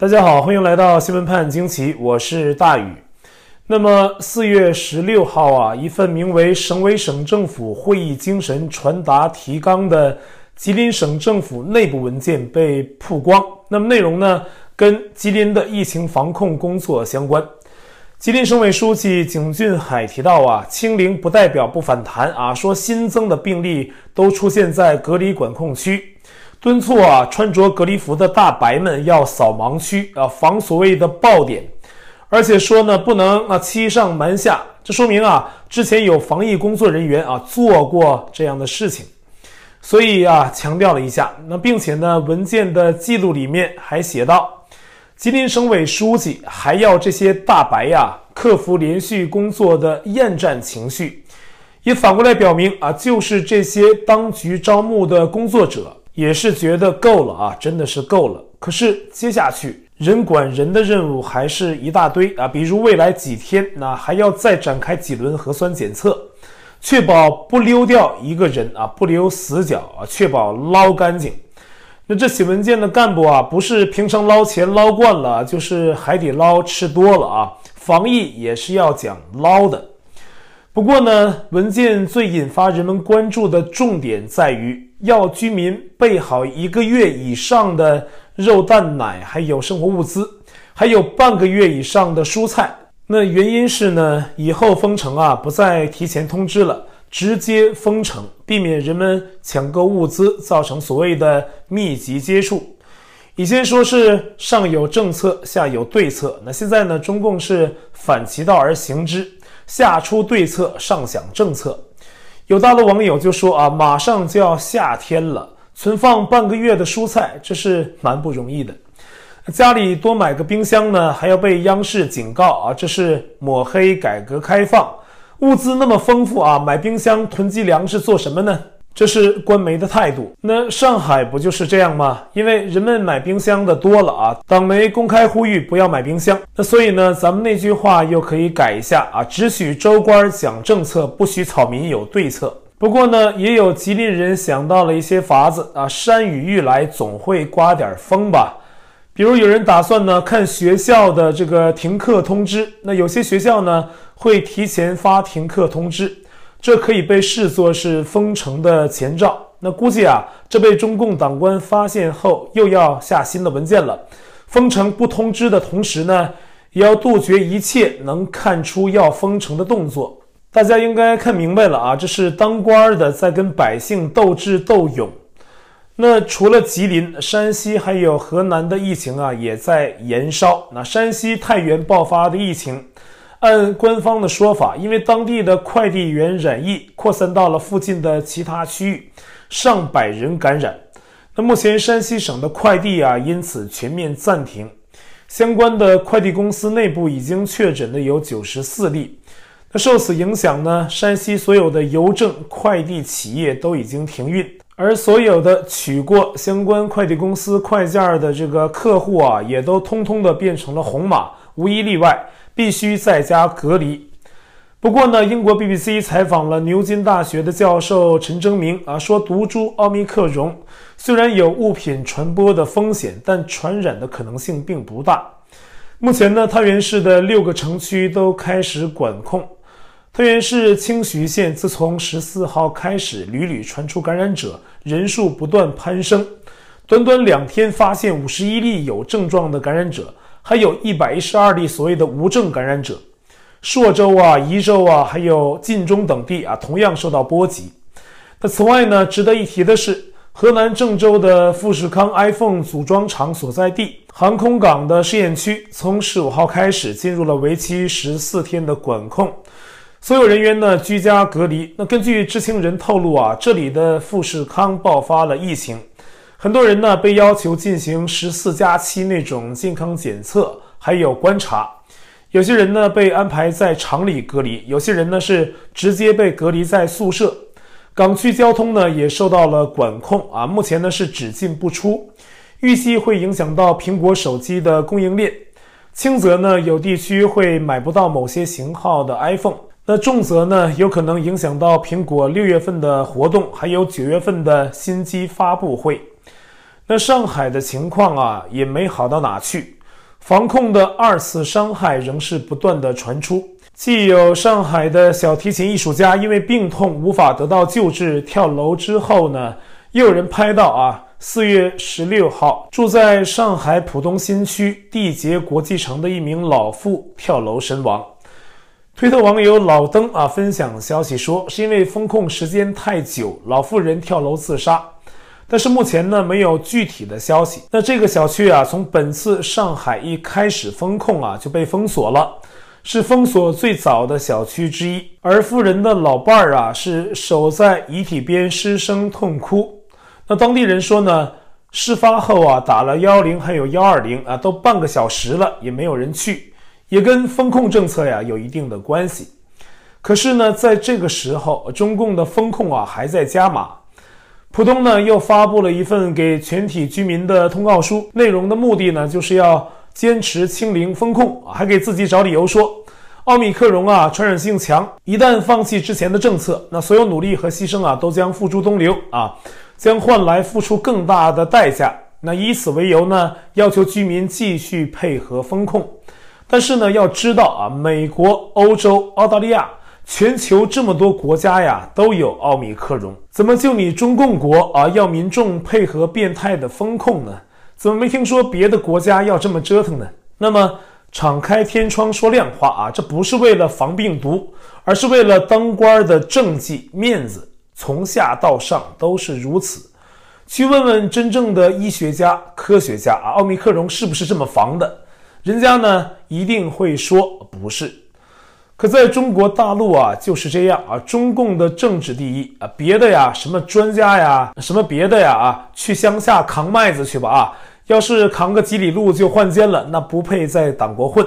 大家好，欢迎来到新闻判惊奇，我是大宇。那么四月十六号啊，一份名为《省委省政府会议精神传达提纲》的吉林省政府内部文件被曝光。那么内容呢，跟吉林的疫情防控工作相关。吉林省委书记景俊海提到啊，清零不代表不反弹啊，说新增的病例都出现在隔离管控区。敦促啊，穿着隔离服的大白们要扫盲区啊，防所谓的爆点，而且说呢，不能啊欺上瞒下。这说明啊，之前有防疫工作人员啊做过这样的事情，所以啊强调了一下。那并且呢，文件的记录里面还写道，吉林省委书记还要这些大白呀克服连续工作的厌战情绪，也反过来表明啊，就是这些当局招募的工作者。也是觉得够了啊，真的是够了。可是接下去人管人的任务还是一大堆啊，比如未来几天那还要再展开几轮核酸检测，确保不溜掉一个人啊，不留死角啊，确保捞干净。那这写文件的干部啊，不是平常捞钱捞惯了，就是海底捞吃多了啊，防疫也是要讲捞的。不过呢，文件最引发人们关注的重点在于。要居民备好一个月以上的肉蛋奶，还有生活物资，还有半个月以上的蔬菜。那原因是呢，以后封城啊，不再提前通知了，直接封城，避免人们抢购物资，造成所谓的密集接触。以前说是上有政策，下有对策，那现在呢，中共是反其道而行之，下出对策，上想政策。有大陆网友就说啊，马上就要夏天了，存放半个月的蔬菜，这是蛮不容易的。家里多买个冰箱呢，还要被央视警告啊，这是抹黑改革开放。物资那么丰富啊，买冰箱囤积粮食做什么呢？这是官媒的态度。那上海不就是这样吗？因为人们买冰箱的多了啊，党媒公开呼吁不要买冰箱。那所以呢，咱们那句话又可以改一下啊，只许州官讲政策，不许草民有对策。不过呢，也有吉林人想到了一些法子啊，山雨欲来总会刮点风吧。比如有人打算呢，看学校的这个停课通知，那有些学校呢会提前发停课通知。这可以被视作是封城的前兆。那估计啊，这被中共党官发现后，又要下新的文件了。封城不通知的同时呢，也要杜绝一切能看出要封城的动作。大家应该看明白了啊，这是当官的在跟百姓斗智斗勇。那除了吉林、山西还有河南的疫情啊，也在延烧。那山西太原爆发的疫情。按官方的说法，因为当地的快递员染疫，扩散到了附近的其他区域，上百人感染。那目前山西省的快递啊，因此全面暂停。相关的快递公司内部已经确诊的有九十四例。那受此影响呢，山西所有的邮政快递企业都已经停运，而所有的取过相关快递公司快件的这个客户啊，也都通通的变成了红码，无一例外。必须在家隔离。不过呢，英国 BBC 采访了牛津大学的教授陈征明啊，说毒株奥密克戎虽然有物品传播的风险，但传染的可能性并不大。目前呢，太原市的六个城区都开始管控。太原市清徐县自从十四号开始屡屡传出感染者，人数不断攀升，短短两天发现五十一例有症状的感染者。还有一百一十二例所谓的无症感染者，朔州啊、宜州啊，还有晋中等地啊，同样受到波及。那此外呢，值得一提的是，河南郑州的富士康 iPhone 组装厂所在地航空港的试验区，从十五号开始进入了为期十四天的管控，所有人员呢居家隔离。那根据知情人透露啊，这里的富士康爆发了疫情。很多人呢被要求进行十四加七那种健康检测，还有观察。有些人呢被安排在厂里隔离，有些人呢是直接被隔离在宿舍。港区交通呢也受到了管控啊，目前呢是只进不出，预计会影响到苹果手机的供应链。轻则呢有地区会买不到某些型号的 iPhone，那重则呢有可能影响到苹果六月份的活动，还有九月份的新机发布会。那上海的情况啊，也没好到哪去。防控的二次伤害仍是不断的传出。既有上海的小提琴艺术家因为病痛无法得到救治跳楼之后呢，又有人拍到啊，四月十六号住在上海浦东新区缔结国际城的一名老妇跳楼身亡。推特网友老登啊分享消息说，是因为封控时间太久，老妇人跳楼自杀。但是目前呢，没有具体的消息。那这个小区啊，从本次上海一开始封控啊，就被封锁了，是封锁最早的小区之一。而富人的老伴儿啊，是守在遗体边失声痛哭。那当地人说呢，事发后啊，打了幺幺零还有幺二零啊，都半个小时了，也没有人去。也跟封控政策呀有一定的关系，可是呢，在这个时候，中共的封控啊还在加码。浦东呢又发布了一份给全体居民的通告书，内容的目的呢就是要坚持清零封控，还给自己找理由说，奥密克戎啊传染性强，一旦放弃之前的政策，那所有努力和牺牲啊都将付诸东流啊，将换来付出更大的代价。那以此为由呢，要求居民继续配合封控。但是呢，要知道啊，美国、欧洲、澳大利亚，全球这么多国家呀，都有奥密克戎，怎么就你中共国啊要民众配合变态的封控呢？怎么没听说别的国家要这么折腾呢？那么敞开天窗说亮话啊，这不是为了防病毒，而是为了当官的政绩面子，从下到上都是如此。去问问真正的医学家、科学家啊，奥密克戎是不是这么防的？人家呢一定会说不是，可在中国大陆啊就是这样啊，中共的政治第一啊，别的呀什么专家呀什么别的呀啊，去乡下扛麦子去吧啊，要是扛个几里路就换肩了，那不配在党国混。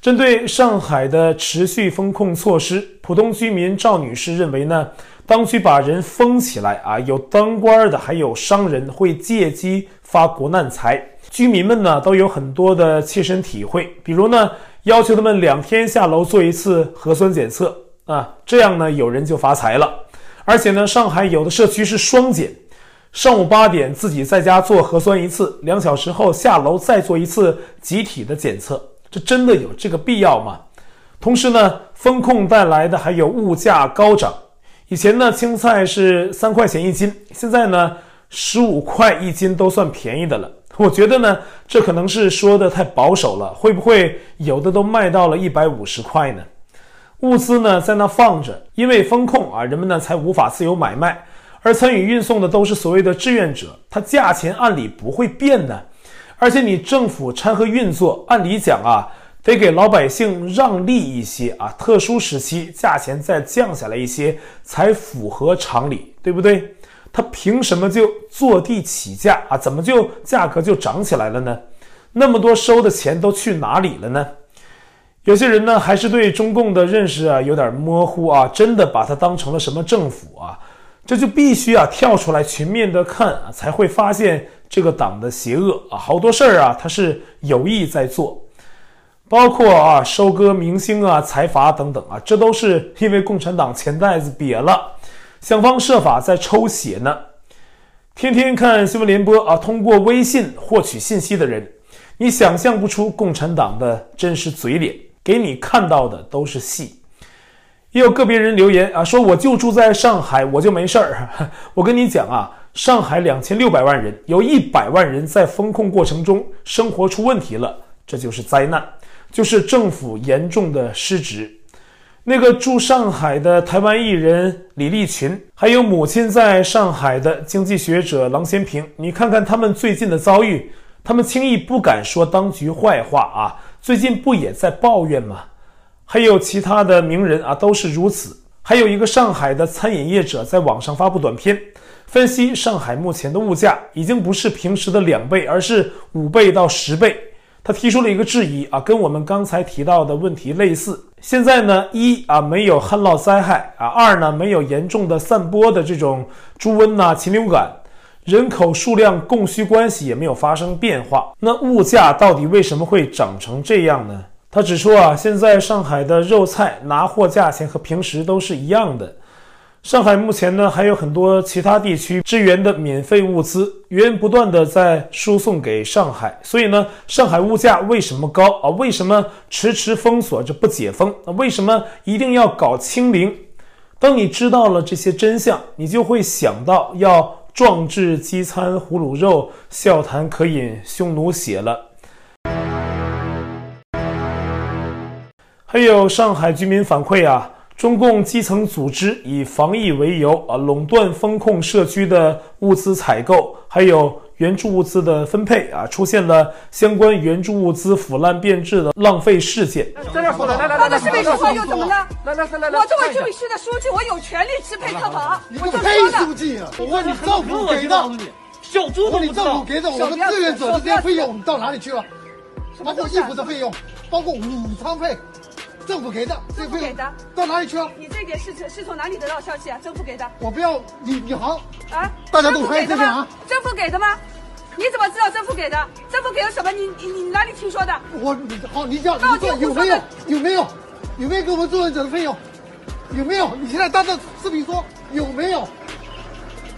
针对上海的持续封控措施，浦东居民赵女士认为呢，当局把人封起来啊，有当官的还有商人会借机发国难财。居民们呢都有很多的切身体会，比如呢要求他们两天下楼做一次核酸检测啊，这样呢有人就发财了。而且呢，上海有的社区是双检，上午八点自己在家做核酸一次，两小时后下楼再做一次集体的检测，这真的有这个必要吗？同时呢，封控带来的还有物价高涨，以前呢青菜是三块钱一斤，现在呢十五块一斤都算便宜的了。我觉得呢，这可能是说的太保守了，会不会有的都卖到了一百五十块呢？物资呢在那放着，因为风控啊，人们呢才无法自由买卖，而参与运送的都是所谓的志愿者，它价钱按理不会变的，而且你政府掺和运作，按理讲啊，得给老百姓让利一些啊，特殊时期价钱再降下来一些才符合常理，对不对？他凭什么就坐地起价啊？怎么就价格就涨起来了呢？那么多收的钱都去哪里了呢？有些人呢还是对中共的认识啊有点模糊啊，真的把它当成了什么政府啊？这就必须啊跳出来全面的看啊，才会发现这个党的邪恶啊，好多事儿啊他是有意在做，包括啊收割明星啊财阀等等啊，这都是因为共产党钱袋子瘪了。想方设法在抽血呢，天天看新闻联播啊，通过微信获取信息的人，你想象不出共产党的真实嘴脸，给你看到的都是戏。也有个别人留言啊，说我就住在上海，我就没事儿。我跟你讲啊，上海两千六百万人，有一百万人在封控过程中生活出问题了，这就是灾难，就是政府严重的失职。那个住上海的台湾艺人李立群，还有母亲在上海的经济学者郎咸平，你看看他们最近的遭遇，他们轻易不敢说当局坏话啊，最近不也在抱怨吗？还有其他的名人啊，都是如此。还有一个上海的餐饮业者在网上发布短片，分析上海目前的物价已经不是平时的两倍，而是五倍到十倍。他提出了一个质疑啊，跟我们刚才提到的问题类似。现在呢，一啊没有旱涝灾害啊，二呢没有严重的散播的这种猪瘟呐、禽流感，人口数量供需关系也没有发生变化。那物价到底为什么会涨成这样呢？他指出啊，现在上海的肉菜拿货价钱和平时都是一样的，上海目前呢还有很多其他地区支援的免费物资源源不断的在输送给上海，所以呢，上海物价为什么高啊？为什么迟迟封锁着不解封？那为什么一定要搞清零？当你知道了这些真相，你就会想到要壮志饥餐胡虏肉，笑谈渴饮匈奴血了。还有上海居民反馈啊。中共基层组织以防疫为由啊，垄断风控社区的物资采购，还有援助物资的分配啊，出现了相关援助物资腐烂变质的浪费事件。在这说了，来来来，那是为什么又怎么了？来来来来，我作为军委会的书记，我有权利支配特房。你个黑书记啊！我问你，政府给的，小猪都不知道。你政府给的，我们志愿者的这些费用到哪里去了？包括衣服的费用，包括午餐费。政府给的，政府给的，到哪里去了？你这点是是从哪里得到消息啊？政府给的，我不要你，你好啊，大家都可以这样啊。政府给的吗？你怎么知道政府给的？政府给了什么？你你你哪里听说的？我好，你讲，你说有没有？有没有？有没有给我们志愿者的费用？有没有？你现在当着视频说有没有？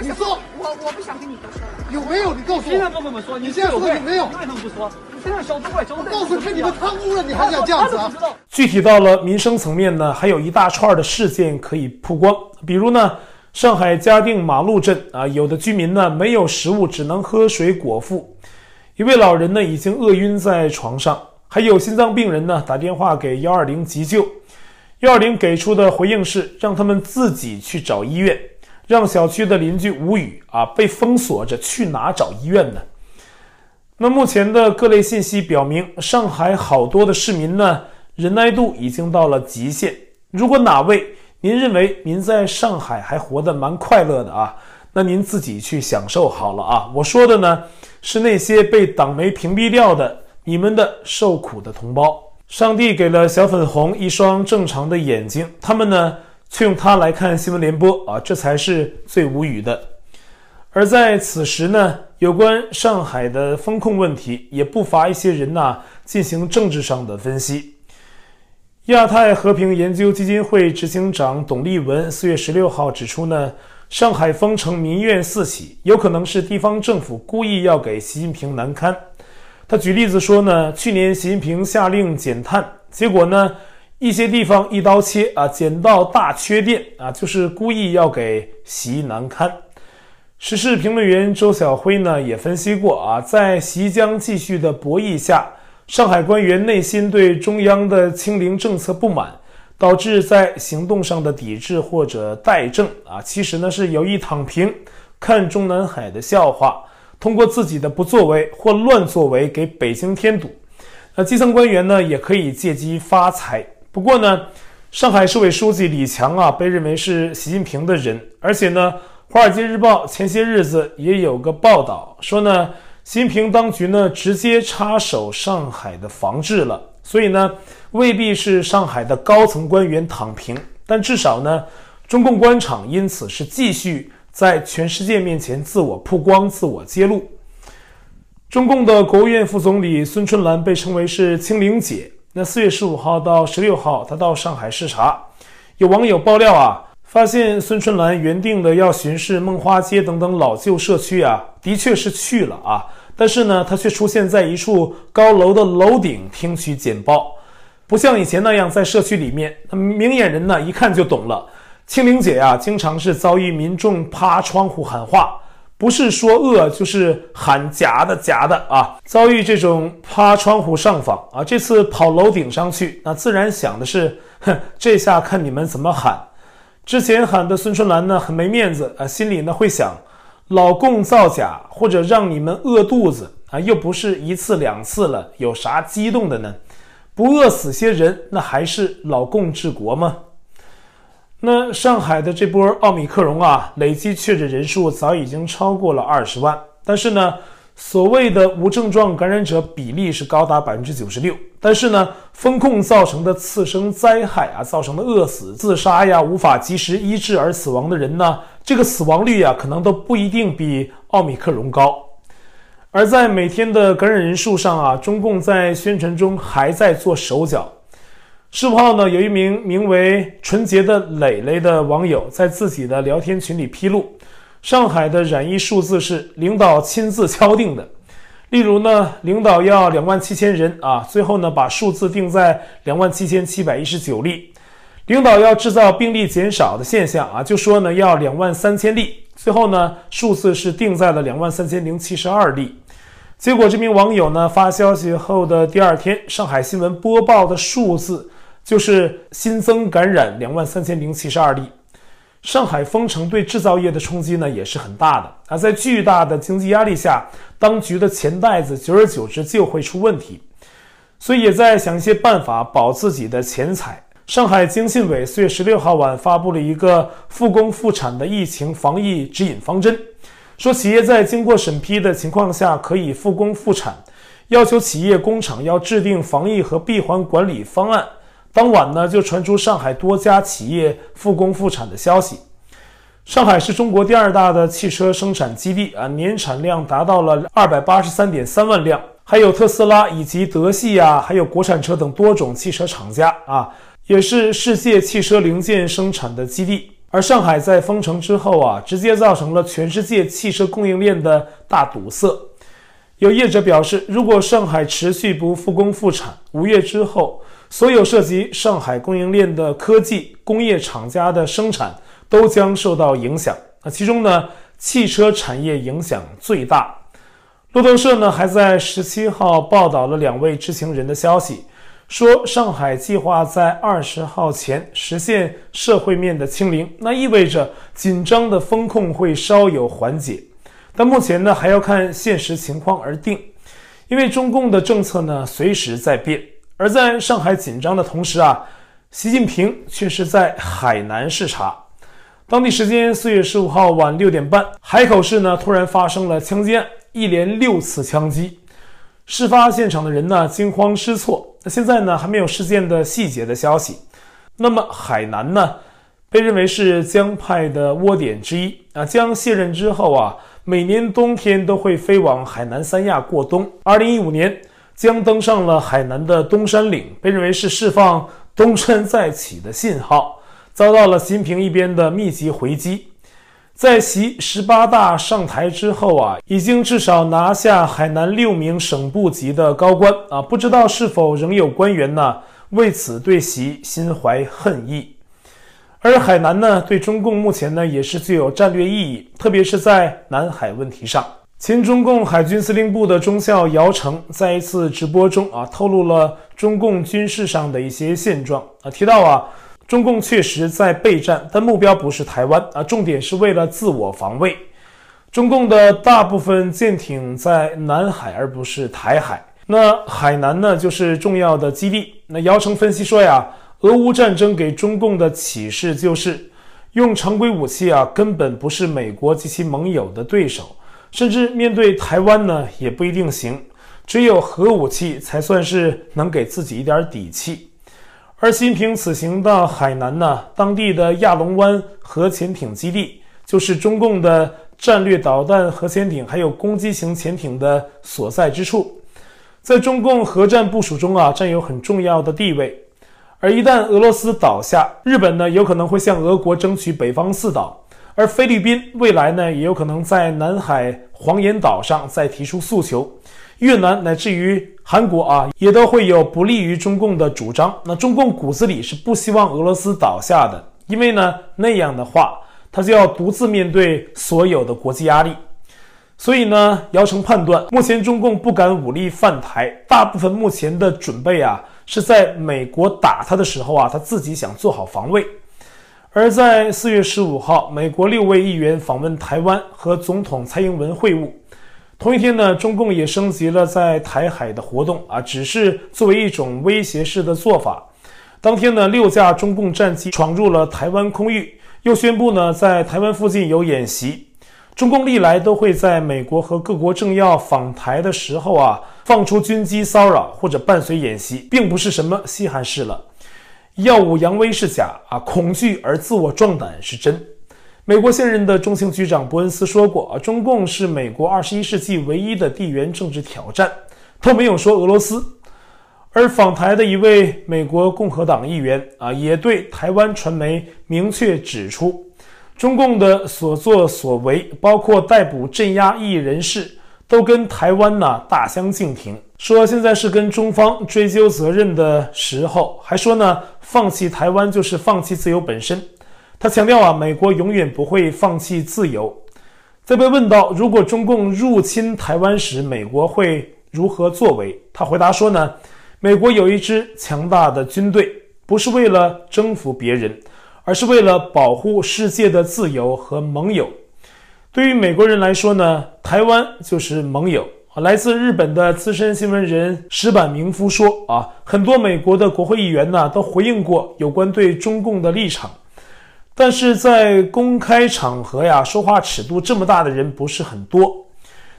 你说，我我不想跟你多说了。有没有？你告诉我。现在跟我们说，你现在说有没有？为什么不说？你现在小猪怪，小猪怪。告诉你，你们贪污了，你还想这样子啊？具体到了民生层面呢，还有一大串的事件可以曝光。比如呢，上海嘉定马路镇啊，有的居民呢没有食物，只能喝水果腹；一位老人呢已经饿晕在床上，还有心脏病人呢打电话给幺二零急救，幺二零给出的回应是让他们自己去找医院。让小区的邻居无语啊！被封锁着，去哪找医院呢？那目前的各类信息表明，上海好多的市民呢，忍耐度已经到了极限。如果哪位您认为您在上海还活得蛮快乐的啊，那您自己去享受好了啊！我说的呢，是那些被党媒屏蔽掉的你们的受苦的同胞。上帝给了小粉红一双正常的眼睛，他们呢？却用它来看新闻联播啊，这才是最无语的。而在此时呢，有关上海的风控问题，也不乏一些人呐、进行政治上的分析。亚太和平研究基金会执行长董立文四月十六号指出呢，上海封城民怨四起，有可能是地方政府故意要给习近平难堪。他举例子说呢，去年习近平下令减碳，结果呢，一些地方一刀切啊，剪到大缺电啊，就是故意要给习难堪。时事评论员周晓辉呢也分析过啊，在习将继续的博弈下，上海官员内心对中央的清零政策不满，导致在行动上的抵制或者怠政啊，其实呢是有意躺平，看中南海的笑话，通过自己的不作为或乱作为给北京添堵。那基层官员呢也可以借机发财。不过呢，上海市委书记李强啊，被认为是习近平的人，而且呢，《华尔街日报》前些日子也有个报道说呢，习近平当局呢直接插手上海的防治了，所以呢，未必是上海的高层官员躺平，但至少呢，中共官场因此是继续在全世界面前自我曝光、自我揭露。中共的国务院副总理孙春兰被称为是“清零姐”。那四月十五号到十六号，他到上海视察，有网友爆料啊，发现孙春兰原定的要巡视梦花街等等老旧社区啊，的确是去了啊，但是呢，他却出现在一处高楼的楼顶听取简报，不像以前那样在社区里面。那明眼人呢，一看就懂了。清零姐、啊，经常是遭遇民众趴窗户喊话。不是说饿，就是喊假的假的啊！遭遇这种趴窗户上访啊，这次跑楼顶上去，那自然想的是，哼，这下看你们怎么喊。之前喊的孙春兰呢，很没面子啊，心里呢会想，老共造假或者让你们饿肚子啊，又不是一次两次了，有啥激动的呢？不饿死些人，那还是老共治国吗？那上海的这波奥密克戎啊，累计确诊人数早已经超过了二十万。但是呢，所谓的无症状感染者比例是高达百分之九十六。但是呢，封控造成的次生灾害啊，造成的饿死、自杀呀，无法及时医治而死亡的人呢，这个死亡率啊，可能都不一定比奥密克戎高。而在每天的感染人数上啊，中共在宣传中还在做手脚。十五号呢，有一名名为“纯洁的蕾蕾”的网友在自己的聊天群里披露，上海的染疫数字是领导亲自敲定的。例如呢，领导要两万七千人啊，最后呢把数字定在两万七千七百一十九例。领导要制造病例减少的现象啊，就说呢要两万三千例，最后呢数字是定在了两万三千零七十二例。结果这名网友呢发消息后的第二天，上海新闻播报的数字。就是新增感染两万三千零七十二例，上海封城对制造业的冲击呢也是很大的啊，在巨大的经济压力下，当局的钱袋子久而久之就会出问题，所以也在想一些办法保自己的钱财。上海经信委四月十六号晚发布了一个复工复产的疫情防疫指引方针，说企业在经过审批的情况下可以复工复产，要求企业工厂要制定防疫和闭环管理方案。当晚呢，就传出上海多家企业复工复产的消息。上海是中国第二大的汽车生产基地啊，年产量达到了二百八十三点三万辆。还有特斯拉以及德系啊，还有国产车等多种汽车厂家啊，也是世界汽车零件生产的基地。而上海在封城之后啊，直接造成了全世界汽车供应链的大堵塞。有业者表示，如果上海持续不复工复产，五月之后，所有涉及上海供应链的科技工业厂家的生产都将受到影响。那其中呢，汽车产业影响最大。路透社呢还在十七号报道了两位知情人的消息，说上海计划在二十号前实现社会面的清零，那意味着紧张的风控会稍有缓解，但目前呢还要看现实情况而定，因为中共的政策呢随时在变。而在上海紧张的同时啊，习近平却是在海南视察。当地时间四月十五号晚六点半，海口市呢突然发生了枪击案，一连六次枪击，事发现场的人呢惊慌失措。那现在呢还没有事件的细节的消息。那么海南呢被认为是江派的窝点之一啊。江卸任之后啊，每年冬天都会飞往海南三亚过冬。二零一五年。将登上了海南的东山岭，被认为是释放东山再起的信号，遭到了习近平一边的密集回击。在习十八大上台之后啊，已经至少拿下海南六名省部级的高官啊，不知道是否仍有官员呢为此对习心怀恨意。而海南呢，对中共目前呢也是具有战略意义，特别是在南海问题上。前中共海军司令部的中校姚成在一次直播中啊，透露了中共军事上的一些现状啊，提到啊，中共确实在备战，但目标不是台湾啊，重点是为了自我防卫。中共的大部分舰艇在南海，而不是台海。那海南呢，就是重要的基地。那姚成分析说呀，俄乌战争给中共的启示就是，用常规武器啊，根本不是美国及其盟友的对手。甚至面对台湾呢，也不一定行。只有核武器才算是能给自己一点底气。而习近平此行到海南呢，当地的亚龙湾核潜艇基地就是中共的战略导弹核潜艇还有攻击型潜艇的所在之处，在中共核战部署中啊，占有很重要的地位。而一旦俄罗斯倒下，日本呢，有可能会向俄国争取北方四岛。而菲律宾未来呢，也有可能在南海黄岩岛上再提出诉求，越南乃至于韩国啊，也都会有不利于中共的主张。那中共骨子里是不希望俄罗斯倒下的，因为呢，那样的话，他就要独自面对所有的国际压力。所以呢，姚成判断，目前中共不敢武力犯台，大部分目前的准备啊，是在美国打他的时候啊，他自己想做好防卫。而在四月十五号，美国六位议员访问台湾，和总统蔡英文会晤。同一天呢，中共也升级了在台海的活动啊，只是作为一种威胁式的做法。当天呢，六架中共战机闯入了台湾空域，又宣布呢，在台湾附近有演习。中共历来都会在美国和各国政要访台的时候啊，放出军机骚扰或者伴随演习，并不是什么稀罕事了。耀武扬威是假啊，恐惧而自我壮胆是真。美国现任的中情局长伯恩斯说过啊，中共是美国二十一世纪唯一的地缘政治挑战，他没有说俄罗斯。而访台的一位美国共和党议员啊，也对台湾传媒明确指出，中共的所作所为，包括逮捕镇压异议人士，都跟台湾呢大相径庭。说现在是跟中方追究责任的时候，还说呢，放弃台湾就是放弃自由本身。他强调啊，美国永远不会放弃自由。在被问到如果中共入侵台湾时，美国会如何作为，他回答说呢，美国有一支强大的军队，不是为了征服别人，而是为了保护世界的自由和盟友。对于美国人来说呢，台湾就是盟友。来自日本的资深新闻人石坂明夫说：“啊，很多美国的国会议员呢都回应过有关对中共的立场，但是在公开场合呀，说话尺度这么大的人不是很多。”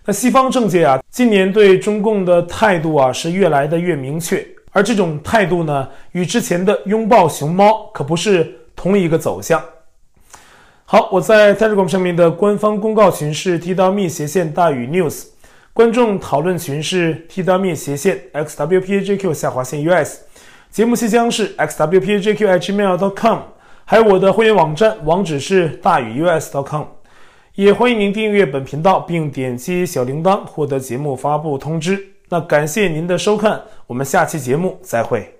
那西方政界啊，今年对中共的态度啊是越来的越明确，而这种态度呢，与之前的拥抱熊猫可不是同一个走向。好，我在 Telegram 上面的官方公告群是 T-me 斜线大宇 News，观众讨论群是 T-me 斜线 X W P J Q 下划线 US，节目信箱是 XWPJQ@gmail.com 还有我的会员网站网址是大宇 U S dot com，。也欢迎您订阅本频道，并点击小铃铛获得节目发布通知。那感谢您的收看，我们下期节目再会。